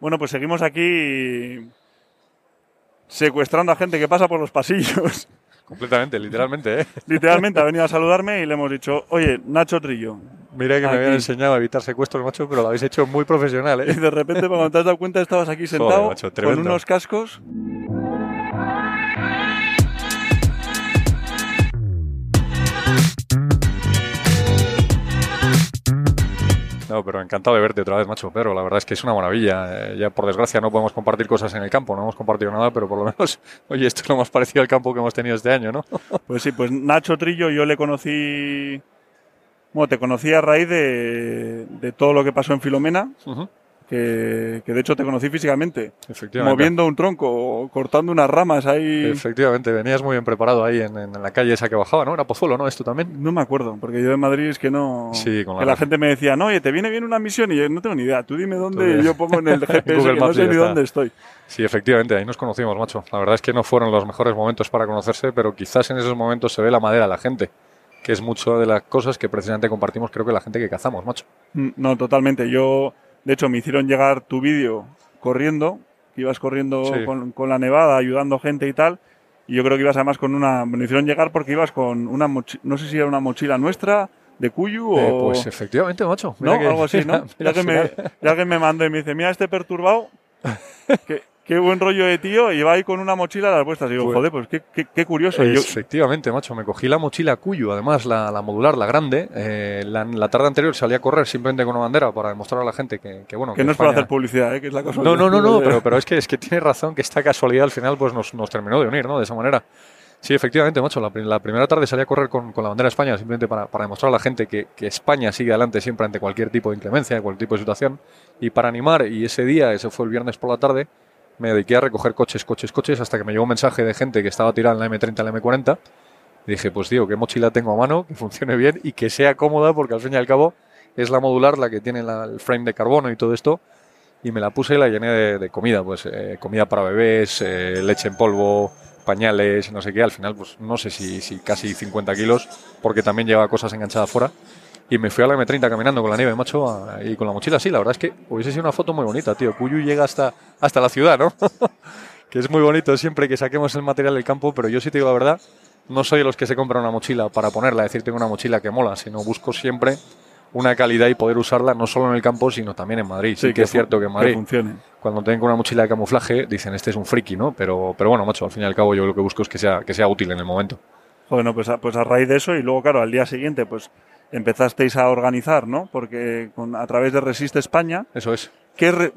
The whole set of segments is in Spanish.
Bueno, pues seguimos aquí secuestrando a gente que pasa por los pasillos. Completamente, literalmente, ¿eh? Literalmente ha venido a saludarme y le hemos dicho, oye, Nacho Trillo. Mira que me habían enseñado a evitar secuestros, macho, pero lo habéis hecho muy profesional, Y ¿eh? de repente, cuando te has dado cuenta, estabas aquí sentado macho, con unos cascos. No, pero encantado de verte otra vez, macho, Pedro. La verdad es que es una maravilla. Eh, ya por desgracia no podemos compartir cosas en el campo, no hemos compartido nada, pero por lo menos, oye, esto es lo más parecido al campo que hemos tenido este año, ¿no? Pues sí, pues Nacho Trillo yo le conocí... Bueno, te conocí a raíz de, de todo lo que pasó en Filomena, que, que de hecho te conocí físicamente, Efectivamente. moviendo un tronco, cortando unas ramas ahí. Efectivamente, venías muy bien preparado ahí en, en la calle esa que bajaba, ¿no? Era Pozuelo, ¿no? Esto también. No me acuerdo, porque yo de Madrid es que no. Sí, con la que la gente me decía, no, oye, te viene bien una misión y yo no tengo ni idea. Tú dime dónde yo pongo en el GPS, que no sé ni está. dónde estoy. Sí, efectivamente, ahí nos conocimos, macho. La verdad es que no fueron los mejores momentos para conocerse, pero quizás en esos momentos se ve la madera de la gente, que es mucho de las cosas que precisamente compartimos, creo que la gente que cazamos, macho. Mm, No, totalmente. Yo, de hecho, me hicieron llegar tu vídeo corriendo, que ibas corriendo Sí. con, con la nevada, ayudando gente y tal. Y yo creo que ibas además con una. Me hicieron llegar porque ibas con una mochila. No sé si era una mochila nuestra, de Cuyu Eh, o. pues efectivamente, macho. ¿No? Mira que- Algo así, ¿no? mira, ya, que me, ya que me mandó y me dice, mira este perturbado, qué, qué buen rollo de tío, y va ahí con una mochila a las vuestras. Y digo, Pues- joder, pues qué, qué, qué curioso. Yo- Efectivamente, macho. Me cogí la mochila Cuyo, además la, la modular, la grande. Eh, la, la tarde anterior salí a correr simplemente con una bandera para demostrar a la gente que, que, bueno. que no es por España- hacer publicidad, ¿eh? que es la cosa. No, no, no, no, pero, pero es que es que tiene razón que esta casualidad al final pues nos, nos terminó de unir, ¿no? De esa manera. Sí, efectivamente, macho. La, la primera tarde salí a correr con, con la bandera de España simplemente para, para demostrar a la gente que, que España sigue adelante siempre ante cualquier tipo de inclemencia, cualquier tipo de situación. Y para animar, y ese día, ese fue el viernes por la tarde, me dediqué a recoger coches, coches, coches, hasta que me llegó un mensaje de gente que estaba tirada en la M30, en la M40. Y dije, pues tío, qué mochila tengo a mano, que funcione bien y que sea cómoda, porque al fin y al cabo es la modular la que tiene la- el frame de carbono y todo esto y me la puse y la llené de, comida, pues eh, comida para bebés, eh, leche en polvo, pañales, no sé qué. Al final, pues no sé si, si casi 50 kilos, porque también llevaba cosas enganchadas fuera. Y me fui a la M30 caminando con la nieve, macho, y con la mochila. Sí, la verdad es que hubiese sido una foto muy bonita, tío. Cuyu llega hasta, hasta la ciudad, ¿no? que es muy bonito siempre que saquemos el material del campo, pero yo sí te digo la verdad, no soy de los que se compra una mochila para ponerla, decir tengo una mochila que mola, sino busco siempre una calidad y poder usarla no solo en el campo, sino también en Madrid. Sí, que es fu- cierto que en Madrid funcione. cuando tengo una mochila de camuflaje, dicen este es un friki, ¿no? Pero, pero bueno, macho, al fin y al cabo yo lo que busco es que sea, que sea útil en el momento. Bueno, pues a, pues a raíz de eso y luego, claro, al día siguiente, pues empezasteis a organizar, ¿no? Porque con, a través de Resiste España, Eso es. ¿qué re-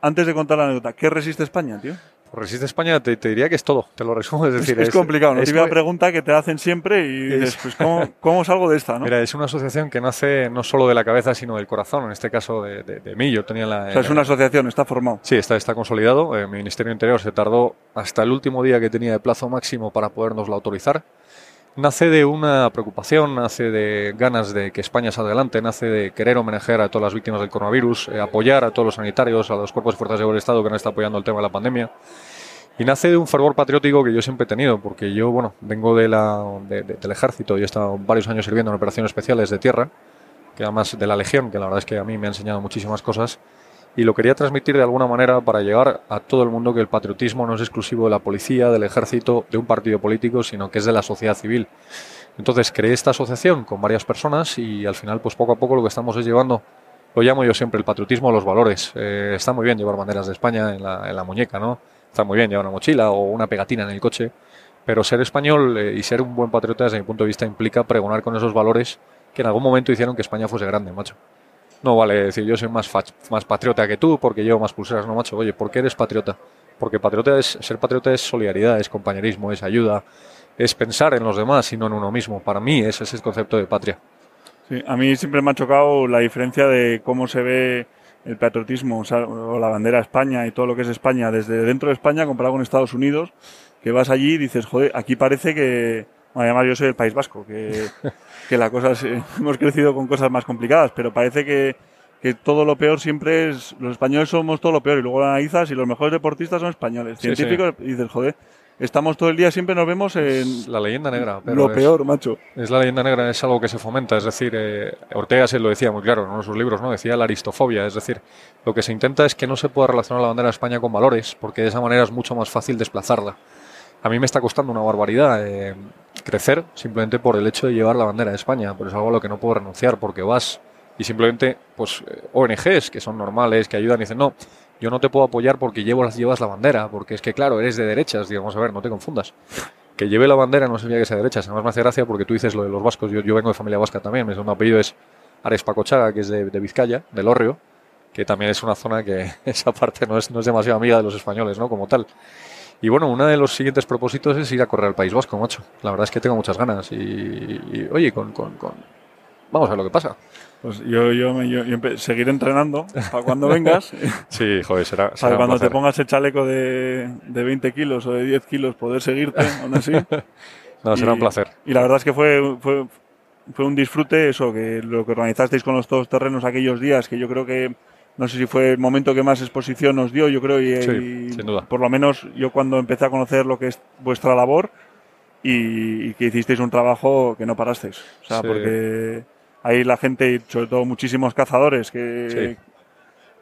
antes de contar la anécdota, ¿qué Resiste España, tío? Por Resiste España te, te diría que es todo, te lo resumo. Es decir, es complicado, ¿no? es muy- pregunta que te hacen siempre y Es- dices, pues, ¿cómo, cómo salgo de esta, no? Mira, es una asociación que nace no solo de la cabeza, sino del corazón, en este caso de, de- de mí. Yo tenía la. o sea, es una asociación, está formado. Sí, está, está consolidado. Eh, mi Ministerio Interior se tardó hasta el último día que tenía de plazo máximo para podernoslo autorizar. Nace de una preocupación, nace de ganas de que España salga adelante, nace de querer homenajear a todas las víctimas del coronavirus, eh, apoyar a todos los sanitarios, a los cuerpos y fuerzas del Estado que han estado apoyando el tema de la pandemia. Y nace de un fervor patriótico que yo siempre he tenido, porque yo, bueno, vengo de la, de- de- del ejército, yo he estado varios años sirviendo en operaciones especiales de tierra, que además de la Legión, que la verdad es que a mí me ha enseñado muchísimas cosas, y lo quería transmitir de alguna manera para llegar a todo el mundo que el patriotismo no es exclusivo de la policía, del ejército, de un partido político, sino que es de la sociedad civil. Entonces creé esta asociación con varias personas y al final, pues poco a poco lo que estamos es llevando, lo llamo yo siempre el patriotismo a los valores. Eh, está muy bien llevar banderas de España en la, muñeca, ¿no? Está muy bien llevar una mochila o una pegatina en el coche, pero ser español eh, y ser un buen patriota desde mi punto de vista implica pregonar con esos valores que en algún momento hicieron que España fuese grande, macho. No vale decir yo soy más, más patriota que tú porque llevo más pulseras, no macho. Oye, ¿por qué eres patriota? Porque patriota es, ser patriota es solidaridad, es compañerismo, es ayuda, es pensar en los demás y no en uno mismo. Para mí ese es el concepto de patria. Sí, a mí siempre me ha chocado la diferencia de cómo se ve el patriotismo o, o la bandera de España y todo lo que es España desde dentro de España comparado con Estados Unidos, que vas allí y dices, joder, aquí parece que... Bueno, además yo soy del País Vasco, que, que la cosa es- hemos crecido con cosas más complicadas, pero parece que, que todo lo peor siempre es... Los españoles somos todo lo peor y luego lo analizas y los mejores deportistas son españoles. Sí, sí. Científicos y dices, joder, estamos todo el día, siempre nos vemos en La leyenda negra. Pero lo es- peor, macho. Es la leyenda negra, es algo que se fomenta, es decir, eh, Ortega se lo decía muy claro en uno de sus libros, ¿no? Decía la aristofobia, es decir, lo que se intenta es que no se pueda relacionar la bandera de España con valores, porque de esa manera es mucho más fácil desplazarla. A mí me está costando una barbaridad eh, crecer simplemente por el hecho de llevar la bandera de España, pero es algo a lo que no puedo renunciar, porque vas y simplemente, pues, eh, ONGs que son normales, que ayudan y dicen, no, yo no te puedo apoyar porque llevo, llevas la bandera, porque es que, claro, eres de derechas, digamos, a ver, no te confundas que lleve la bandera no significa que sea derecha. Además me hace gracia porque tú dices lo de los vascos. Yo, yo vengo de familia vasca también. Mi segundo apellido es Ares Pacochaga, que es de, de Vizcaya, del Hórreo, que también es una zona que esa parte no es, no es demasiado amiga de los españoles, ¿no? Como tal. Y bueno, uno de los siguientes propósitos es ir a correr al País Vasco, macho. La verdad es que tengo muchas ganas. Y, y, oye, con, con, con- Vamos a ver lo que pasa. Pues yo, yo, yo, yo seguiré entrenando para cuando vengas. Sí, joder, será, para será cuando te pongas el chaleco de, de 20 kilos o de 10 kilos poder seguirte, aún así. No, será Y- un placer. Y la verdad es que fue, fue, fue un disfrute eso, que lo que organizasteis con los todos terrenos aquellos días, que yo creo que, no sé si fue el momento que más exposición nos dio, yo creo, y, Sí, y sin duda. por lo menos yo cuando empecé a conocer lo que es vuestra labor y, y que hicisteis un trabajo que no parasteis. O sea, Sí. porque ahí la gente, y sobre todo muchísimos cazadores que,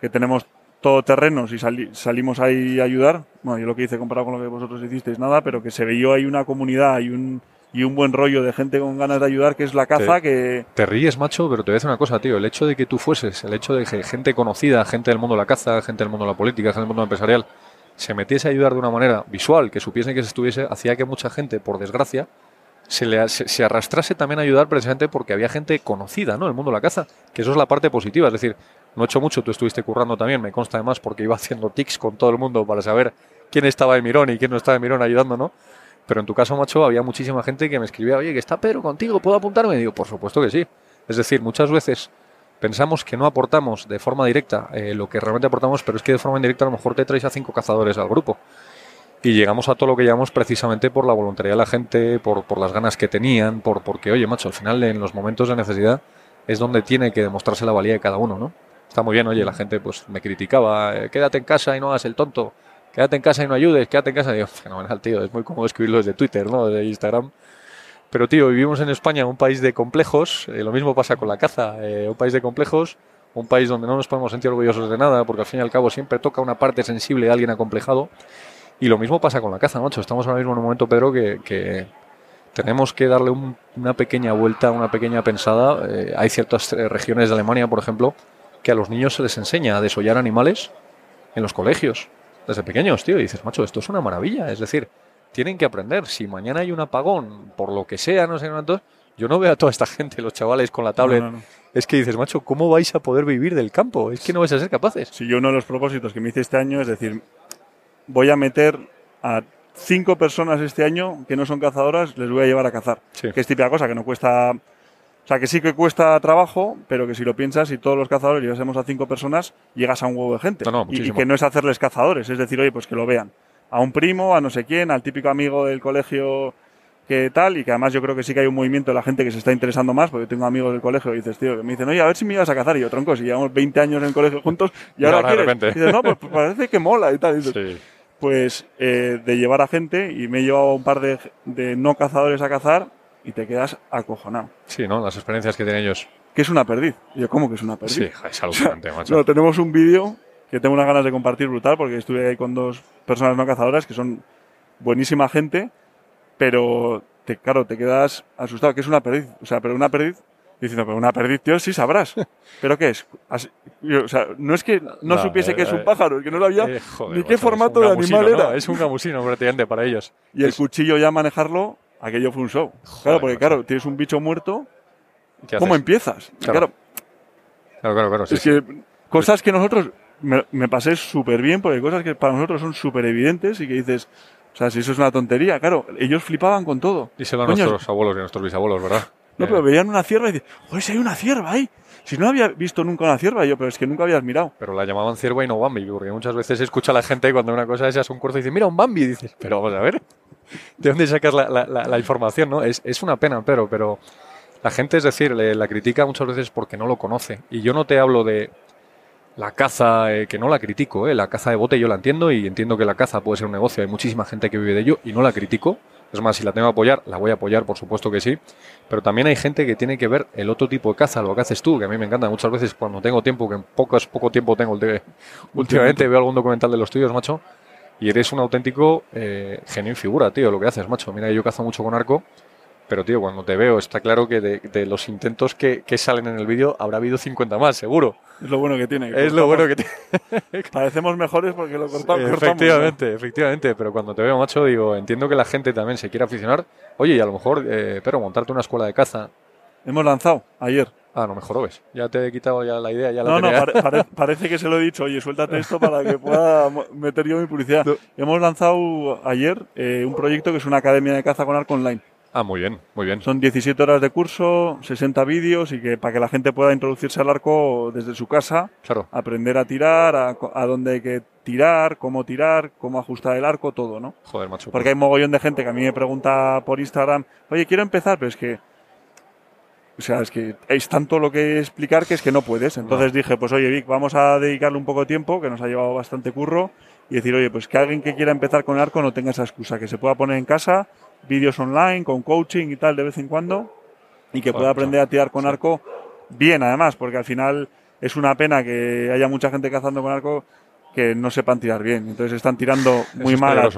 que tenemos todoterrenos y sali- salimos ahí a ayudar. Bueno, yo lo que hice comparado con lo que vosotros hicisteis, nada, pero que se veía ahí una comunidad y un, y un buen rollo de gente con ganas de ayudar, que es la caza, Sí. que Te ríes, macho, pero te voy a decir una cosa, tío. El hecho de que tú fueses, el hecho de que gente conocida, gente del mundo de la caza, gente del mundo de la política, gente del mundo empresarial, se metiese a ayudar de una manera visual, que supiesen que se estuviese, hacía que mucha gente, por desgracia, se, le, se, se arrastrase también a ayudar precisamente porque había gente conocida, ¿no? El mundo de la caza, que eso es la parte positiva. Es decir, no he hecho mucho, tú estuviste currando también, me consta además, porque iba haciendo tics con todo el mundo para saber quién estaba de mirón y quién no estaba de mirón ayudando, ¿no? Pero en tu caso, macho, había muchísima gente que me escribía, oye, que está Pedro contigo, ¿puedo apuntarme? Y digo, por supuesto que sí. Es decir, muchas veces pensamos que no aportamos de forma directa eh, lo que realmente aportamos, pero es que de forma indirecta a lo mejor te traes a cinco cazadores al grupo. Y llegamos a todo lo que llamamos precisamente por la voluntariedad de la gente, por, por las ganas que tenían, por porque, oye, macho, al final en los momentos de necesidad es donde tiene que demostrarse la valía de cada uno, ¿no? Está muy bien, oye, la gente pues me criticaba, eh, quédate en casa y no hagas el tonto, quédate en casa y no ayudes, quédate en casa. Fenomenal, tío, es muy cómodo escribirlo desde Twitter, ¿no? Desde Instagram. Pero, tío, vivimos en España, un país de complejos, eh, lo mismo pasa con la caza, eh, un país de complejos, un país donde no nos podemos sentir orgullosos de nada, porque al fin y al cabo siempre toca una parte sensible de alguien acomplejado. Y lo mismo pasa con la caza, macho. Estamos ahora mismo en un momento, Pedro, que, tenemos que darle un- una pequeña vuelta, una pequeña pensada. Eh, hay ciertas regiones de Alemania, por ejemplo, que a los niños se les enseña a desollar animales en los colegios, desde pequeños, tío. Y dices, macho, esto es una maravilla. Es decir, tienen que aprender. Si mañana hay un apagón, por lo que sea, no sé cuántos, yo no veo a toda esta gente, los chavales con la tablet. No, no, no. Es que dices, macho, ¿cómo vais a poder vivir del campo? Es que no vais a ser capaces. Si yo uno de los propósitos que me hice este año es decir, voy a meter a cinco personas este año que no son cazadoras, les voy a llevar a cazar. Sí. Que es típica cosa, que no cuesta... O sea, que sí que cuesta trabajo, pero que si lo piensas, si todos los cazadores llevásemos a cinco personas, llegas a un huevo de gente. No, no, y, y que no es hacerles cazadores, es decir, oye, pues que lo vean. A un primo, a no sé quién, al típico amigo del colegio que tal, y que además yo creo que sí que hay un movimiento de la gente que se está interesando más, porque yo tengo amigos del colegio y dices, tío, que me dicen, oye, a ver si me ibas a cazar, y yo, tronco, si llevamos 20 años en el colegio juntos, y Y ahora, ahora quieres. Y dices, no, pues parece que mola y tal. Y dices, Sí. pues eh, de llevar a gente, y me he llevado un par de, de no cazadores a cazar, y te quedas acojonado. Sí, ¿no? Las experiencias que tienen ellos. Que es una perdiz. Yo, ¿cómo que es una perdiz? Sí, es alucinante, macho. No, tenemos un vídeo que tengo unas ganas de compartir brutal porque estuve ahí con dos personas no cazadoras que son buenísima gente, pero te, claro, te quedas asustado, que es una perdiz. O sea, pero una perdiz, diciendo, pero una perdiz, tío, sí sabrás. ¿Pero qué es? Así- yo, o sea, no es que no, No, supiese eh, que es eh, un pájaro, es que no lo había Eh, joder, ni qué macho, formato de animal ¿no? era. Es un gamusino prácticamente para ellos. Y el Es- cuchillo ya manejarlo, aquello fue un show. claro, porque claro, tienes un bicho muerto, ¿Qué ¿cómo haces? empiezas? Y Claro. claro, Claro, claro, sí, es sí. que cosas que nosotros me, me pasé súper bien, porque hay cosas que para nosotros son súper evidentes y que dices, o sea, si eso es una tontería, claro, ellos flipaban con todo. Díselo a Coño, nuestros abuelos y a nuestros bisabuelos, ¿verdad? No, pero veían una cierva y dicen, oye, si hay una cierva ahí. Si no había visto nunca una cierva, yo, pero es que nunca habías mirado. pero la llamaban cierva y no Bambi, porque muchas veces se escucha a la gente cuando una cosa es un cuerzo y dice, mira, un Bambi, y dices, pero vamos a ver, ¿de dónde sacas la, la- información? no es, es una pena, pero, pero la gente, es decir, la critica muchas veces porque no lo conoce. Y yo no te hablo de, La caza, eh, que no la critico, eh, la caza de bote yo la entiendo y entiendo que la caza puede ser un negocio, hay muchísima gente que vive de ello y no la critico. Es más, si la tengo que apoyar, la voy a apoyar, por supuesto que sí. Pero también hay gente que tiene que ver el otro tipo de caza, lo que haces tú, que a mí me encanta muchas veces cuando tengo tiempo, que en poco, poco tiempo tengo, últimamente veo algún documental de los tuyos, macho, y eres un auténtico eh, genio y figura, tío, lo que haces, macho. Mira, yo cazo mucho con arco pero, tío, cuando te veo, está claro que de, los intentos que, salen en el vídeo habrá habido 50 más, seguro. Es lo bueno que tiene. es lo bueno que tiene. Parecemos mejores porque lo cortamos. Efectivamente, efectivamente. Pero cuando te veo, macho, digo, entiendo que la gente también se quiere aficionar. Oye, y a lo mejor, eh, pero montarte una escuela de caza. Hemos lanzado ayer. Ah, no, mejor ves. Ya te he quitado ya la idea. Ya no, la no, parece que se lo he dicho. Oye, suéltate esto para que pueda meter yo mi publicidad. Hemos lanzado ayer eh, un proyecto que es una academia de caza con arco online. Ah, muy bien, muy bien. Son 17 horas de curso, 60 vídeos y que para que la gente pueda introducirse al arco desde su casa, claro. aprender a tirar, a, dónde hay que tirar, cómo tirar, cómo ajustar el arco, todo, ¿no? Joder, macho. Porque hay mogollón de gente que a mí me pregunta por Instagram, oye, quiero empezar, pero es que o sea, es que es tanto lo que explicar que es que no puedes. Entonces dije, pues oye, Vic, vamos a dedicarle un poco de tiempo, que nos ha llevado bastante curro, y decir, oye, pues que alguien que quiera empezar con arco no tenga esa excusa, que se pueda poner en casa, vídeos online, con coaching y tal de vez en cuando, y que pueda aprender a tirar con arco bien además, porque al final es una pena que haya mucha gente cazando con arco que no sepan tirar bien. Entonces están tirando muy mal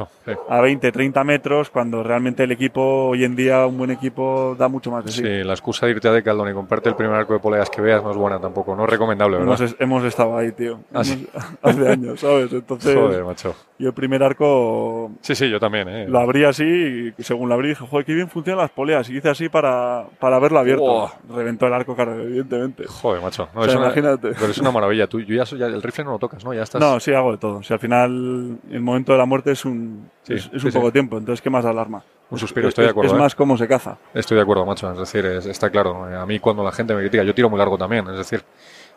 a, 20, 30 metros, cuando realmente el equipo, hoy en día, un buen equipo da mucho más de sí. Sí, la excusa de irte a Decaldón y comprarte el primer arco de poleas que veas no es buena tampoco, no es recomendable, ¿verdad? Hemos, hemos estado ahí, tío. ¿Ah, hace años, ¿sabes? Entonces, Joder, macho. Y el primer arco. Sí, sí, yo también, ¿eh? Lo abrí así y según lo abrí dije, joder, qué bien funcionan las poleas. Y hice así para, para verlo abierto. Reventó el arco, claro, evidentemente. Joder, macho. No, es imagínate. Una, pero es una maravilla. Tú ya, ya, el rifle no lo tocas, ¿no? Ya estás. No, sí, hago de todo. Si al final el momento de la muerte es un, es, un poco tiempo, entonces, ¿qué más alarma? Un suspiro, estoy de acuerdo. Es, ¿eh? más cómo se caza. Estoy de acuerdo, macho. Es decir, está claro. A mí cuando la gente me critica, yo tiro muy largo también. Es decir,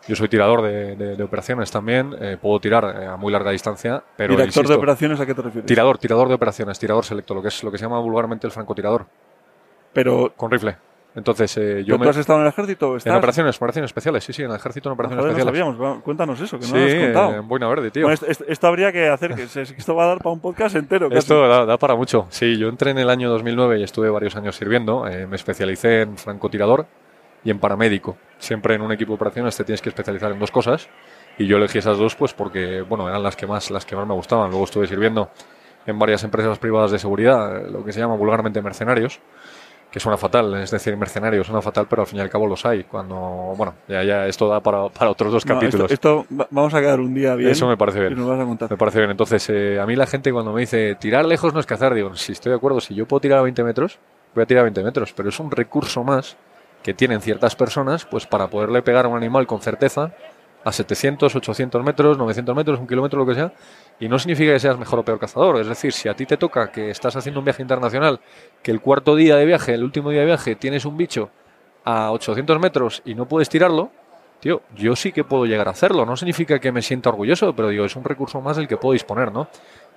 yo soy tirador de, operaciones también, eh, puedo tirar eh, a muy larga distancia, pero ¿Director de operaciones a qué te refieres? Tirador, tirador de operaciones, tirador selecto, lo que es lo que se llama vulgarmente el francotirador. Pero con rifle. Entonces, eh, yo ¿Tú has estado en el ejército? En operaciones, operaciones especiales, sí, sí, en el ejército en operaciones especiales. No sabíamos, cuéntanos eso, que no lo has contado. en Buena Verde, tío. esto, habría que hacer, que esto va a dar para un podcast entero. Esto da, da, para mucho. Sí, yo entré en el año 2009 y estuve varios años sirviendo. me especialicé en francotirador y en paramédico. Siempre en un equipo de operaciones te tienes que especializar en dos cosas y yo elegí esas dos pues porque bueno, eran las que más las que más me gustaban. Luego estuve sirviendo en varias empresas privadas de seguridad, lo que se llama vulgarmente mercenarios, que suena fatal, es decir, mercenarios suena fatal, pero al fin y al cabo los hay. Cuando, bueno, ya, ya esto da para, para otros dos capítulos. Esto, vamos a quedar un día bien. Eso me parece bien. Y nos vas a contar. Me parece bien. Entonces, eh, a mí la gente cuando me dice tirar lejos no es cazar, digo, si estoy de acuerdo, si yo puedo tirar a 20 metros, voy a tirar a 20 metros, pero es un recurso más que tienen ciertas personas pues para poderle pegar a un animal con certeza a 700, 800 metros, 900 metros, un kilómetro, lo que sea. Y no significa que seas mejor o peor cazador. Es decir, si a ti te toca que estás haciendo un viaje internacional, que el cuarto día de viaje, el último día de viaje, tienes un bicho a 800 metros y no puedes tirarlo, tío, yo sí que puedo llegar a hacerlo. No significa que me sienta orgulloso, pero digo, es un recurso más del que puedo disponer, ¿no?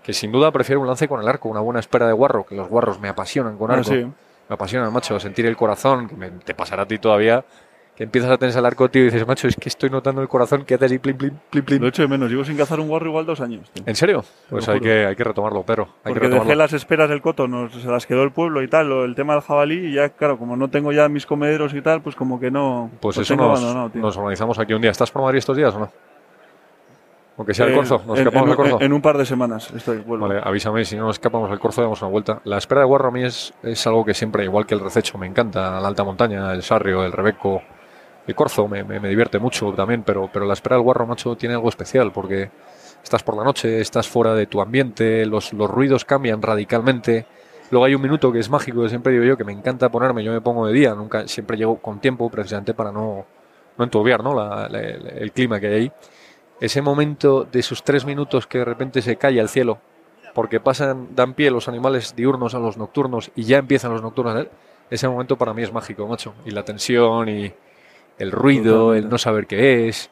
Que sin duda prefiero un lance con el arco, una buena espera de guarro, que los guarros me apasionan con ah, arco me apasiona, macho, sentir el corazón, que te pasará a ti todavía, que empiezas a tener el arco, tío, y dices, macho, es que estoy notando el corazón que hace así, plim, plim, plim, plim. Lo hecho de menos, llevo sin cazar un guarro igual dos años. ¿En serio? Pues hay que, hay que retomarlo, pero. Hay Porque dejé las esperas del coto, nos, se las quedó el pueblo y tal, o el tema del jabalí, y ya, claro, como no tengo ya mis comederos y tal, pues como que no. Pues eso nos, nos organizamos aquí un día. ¿Estás por Madrid estos días o no? Aunque sea el corzo, nos escapamos al corzo. En un par de semanas estoy, vuelvo. Vale, avísame, si no nos escapamos al corzo, damos una vuelta. La espera de guarro a mí es, es algo que siempre, igual que el rececho, me encanta. La alta montaña, el sarrio, el rebeco, el corzo, me, divierte mucho también, pero, pero la espera del guarro, macho, tiene algo especial porque estás por la noche, estás fuera de tu ambiente, los, los ruidos cambian radicalmente. Luego hay un minuto que es mágico, siempre digo yo, que me encanta ponerme, yo me pongo de día, nunca siempre llego con tiempo, precisamente para no, no enturbiar ¿no? La, el clima que hay ahí ese momento de esos tres minutos que de repente se calla el cielo, porque pasan, dan pie los animales diurnos a los nocturnos y ya empiezan los nocturnos, ¿eh? ese momento para mí es mágico, macho. Y la tensión y el ruido, el no saber qué es.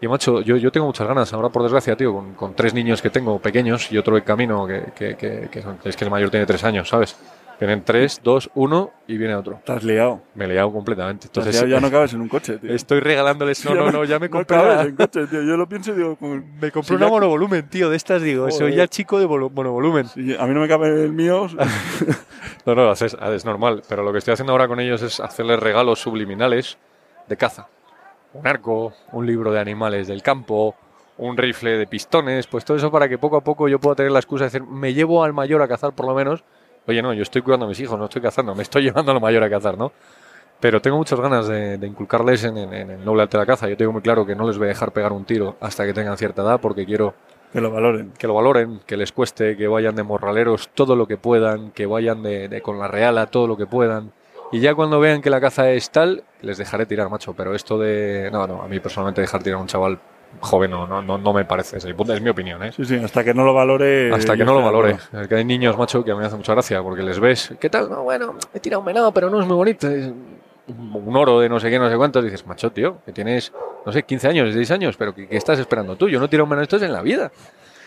Y macho, yo, yo tengo muchas ganas, ahora por desgracia, tío, con, tres niños que tengo pequeños y otro en camino que, que, que, es que el mayor tiene tres años, ¿sabes? Vienen 3, 2, 1 y viene otro. Estás liado. Me he liado completamente. Entonces, liado, ya no cabes en un coche, tío. estoy regalándoles. No, no, no, ya me no compré cabes una, en coche, tío. Yo lo pienso y digo, me compré si una ya- monovolumen, tío, de estas, digo. Soy ya chico de volu- monovolumen. si a mí no me cabe el mío. No, no, es, es normal. Pero lo que estoy haciendo ahora con ellos es hacerles regalos subliminales de caza. Un arco, un libro de animales del campo, un rifle de pistones, pues todo eso para que poco a poco yo pueda tener la excusa de decir, me llevo al mayor a cazar por lo menos. Oye, no, yo estoy cuidando a mis hijos, no estoy cazando, me estoy llevando al mayor a cazar, ¿no? Pero tengo muchas ganas de, de inculcarles en, en- en el noble arte de la caza. Yo tengo muy claro que no les voy a dejar pegar un tiro hasta que tengan cierta edad porque quiero que lo valoren. que lo valoren, que les cueste, que vayan de morraleros todo lo que puedan, que vayan de, de con la reala todo lo que puedan. Y ya cuando vean que la caza es tal, les dejaré tirar, macho. Pero esto de. No, no, a mí personalmente dejar tirar a un chaval joven no, no, no, no me parece. Es, mi punto- es mi opinión, ¿eh? Sí, sí, hasta que no lo valore. Hasta que no lo valore. Es que hay niños, macho, que a mí me hace mucha gracia porque les ves. ¿Qué tal? No, bueno, he tirado un venado, pero no es muy bonito. Es un oro de no sé qué, no sé cuántos. Dices, macho, tío, que tienes, no sé, 15 años, 16 años, pero ¿qué, qué estás esperando tú? Yo no tiro un venado, esto es en la vida.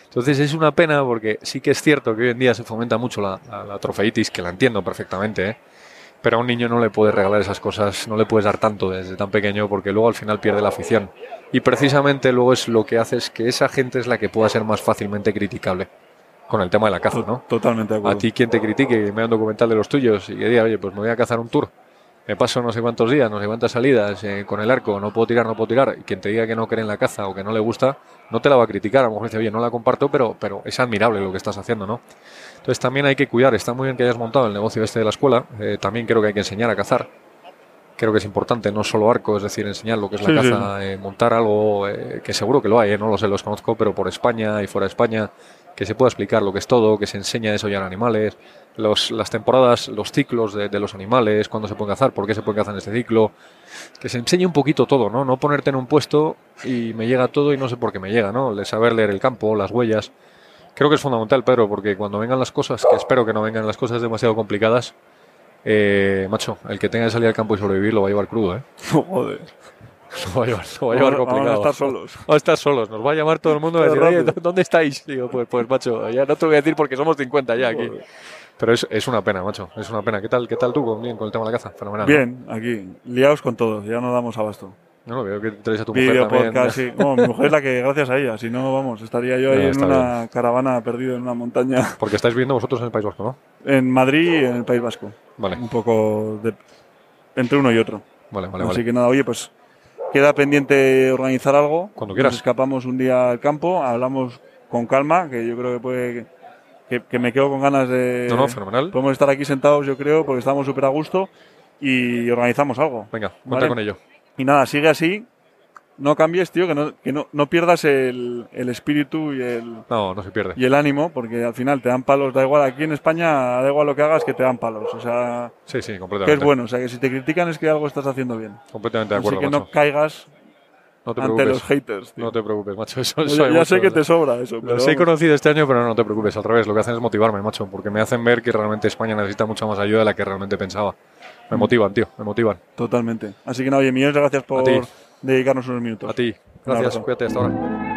Entonces es una pena porque sí que es cierto que hoy en día se fomenta mucho la, la, la trofeitis, que la entiendo perfectamente, ¿eh? Pero a un niño no le puedes regalar esas cosas, no le puedes dar tanto desde tan pequeño porque luego al final pierde la afición. Y precisamente luego es lo que hace es que esa gente es la que pueda ser más fácilmente criticable con el tema de la caza, ¿no? Totalmente de acuerdo. A ti quien te critique, me da un documental de los tuyos y que diga, oye, pues me voy a cazar un tour. Me paso no sé cuántos días, no sé cuántas salidas eh, con el arco, no puedo tirar, no puedo tirar. Y quien te diga que no cree en la caza o que no le gusta, no te la va a criticar. A lo mejor dice, oye, no la comparto, pero, pero es admirable lo que estás haciendo, ¿no? Entonces también hay que cuidar. Está muy bien que hayas montado el negocio este de la escuela. eh, también creo que hay que enseñar a cazar. Creo que es importante, no solo arco, es decir, enseñar lo que es la Sí, sí. caza, eh, montar algo eh, que seguro que lo hay, eh, no lo sé, los conozco, pero por España y fuera de España, que se pueda explicar lo que es todo, que se enseña a desollar animales, los, las temporadas, los ciclos de, de los animales, cuándo se pueden cazar, por qué se puede cazar en este ciclo, que se enseñe un poquito todo, ¿no? No ponerte en un puesto y me llega todo y no sé por qué me llega, ¿no? Saber leer el campo, las huellas. Creo que es fundamental, Pedro, porque cuando vengan las cosas, que espero que no vengan las cosas demasiado complicadas, eh, macho, el que tenga que salir al campo y sobrevivir lo va a llevar crudo, ¿eh? Joder. Lo va a llevar, lo va a llevar Vamos- complicado. Vamos a estar solos. Vamos a estar solos, nos va a llamar todo el mundo a decir, oye. ¿dónde estáis? Digo, pues, pues macho, ya no te voy a decir porque somos 50 ya aquí. Joder. Pero es, es una pena, macho, es una pena. ¿Qué tal, qué tal tú con, bien, con el tema de la caza? Fenomenal. ¿no? Bien, aquí, liados con todo, ya no damos abasto. No, no, veo que traes a tu mujer también. podcast, sí. Bueno, mi mujer es la que, gracias a ella, si no, vamos, estaría yo ahí en una caravana perdido en una montaña Porque estáis viendo vosotros en el País Vasco, ¿no? en Madrid y en el País Vasco. Vale, Un poco de, entre uno y otro. vale, vale. Así vale. que nada, oye, pues queda pendiente organizar algo. Cuando quieras. Nos escapamos un día al campo, hablamos con calma, que yo creo que puede que, que me quedo con ganas de. No, no, fenomenal. Podemos estar aquí sentados, yo creo, porque estamos súper a gusto y organizamos algo. Venga, cuenta Vale. con ello. Y nada, sigue así. No cambies, tío, que no, que no, no pierdas el, el espíritu y el, No, no se pierde. y el ánimo, porque al final te dan palos, da igual, aquí en España da igual lo que hagas, que te dan palos. O sea, Sí, sí, que completamente. es bueno. O sea, que si te critican es que algo estás haciendo bien. Completamente de Así acuerdo, que macho. no caigas No te ante preocupes. los haters. tío. No te preocupes, macho. Eso, eso ya ya sé que te sobra eso, pero Los he conocido este año, pero no te preocupes, al revés. Lo que hacen es motivarme, macho, porque me hacen ver que realmente España necesita mucha más ayuda de la que realmente pensaba. Me motivan, tío, me motivan. totalmente. Así que nada, oye, millones de gracias por dedicarnos unos minutos. A ti. Gracias, cuídate hasta ahora.